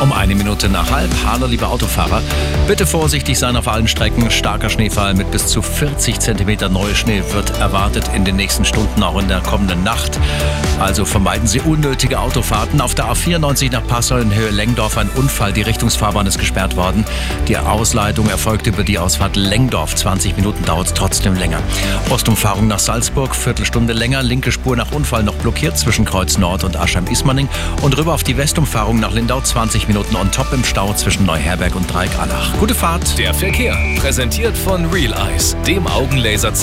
Um eine Minute nach halb. Hallo, liebe Autofahrer. Bitte vorsichtig sein auf allen Strecken. Starker Schneefall mit bis zu 40 cm Neuschnee wird erwartet in den nächsten Stunden, auch in der kommenden Nacht. Also vermeiden Sie unnötige Autofahrten. Auf der A94 nach Passau in Höhe Lengdorf ein Unfall. Die Richtungsfahrbahn ist gesperrt worden. Die Ausleitung erfolgt über die Ausfahrt Lengdorf. 20 Minuten dauert es trotzdem länger. Ostumfahrung nach Salzburg, Viertelstunde länger. Linke Spur nach Unfall noch blockiert zwischen Kreuz Nord und Aschheim-Ismaning. Und rüber auf die Westumfahrung nach Lindau 20 Minuten on top im Stau zwischen Neuherberg und Dreieckallach. Gute Fahrt. Der Verkehr. Präsentiert von Real Eyes, dem Augenlaserzentrum.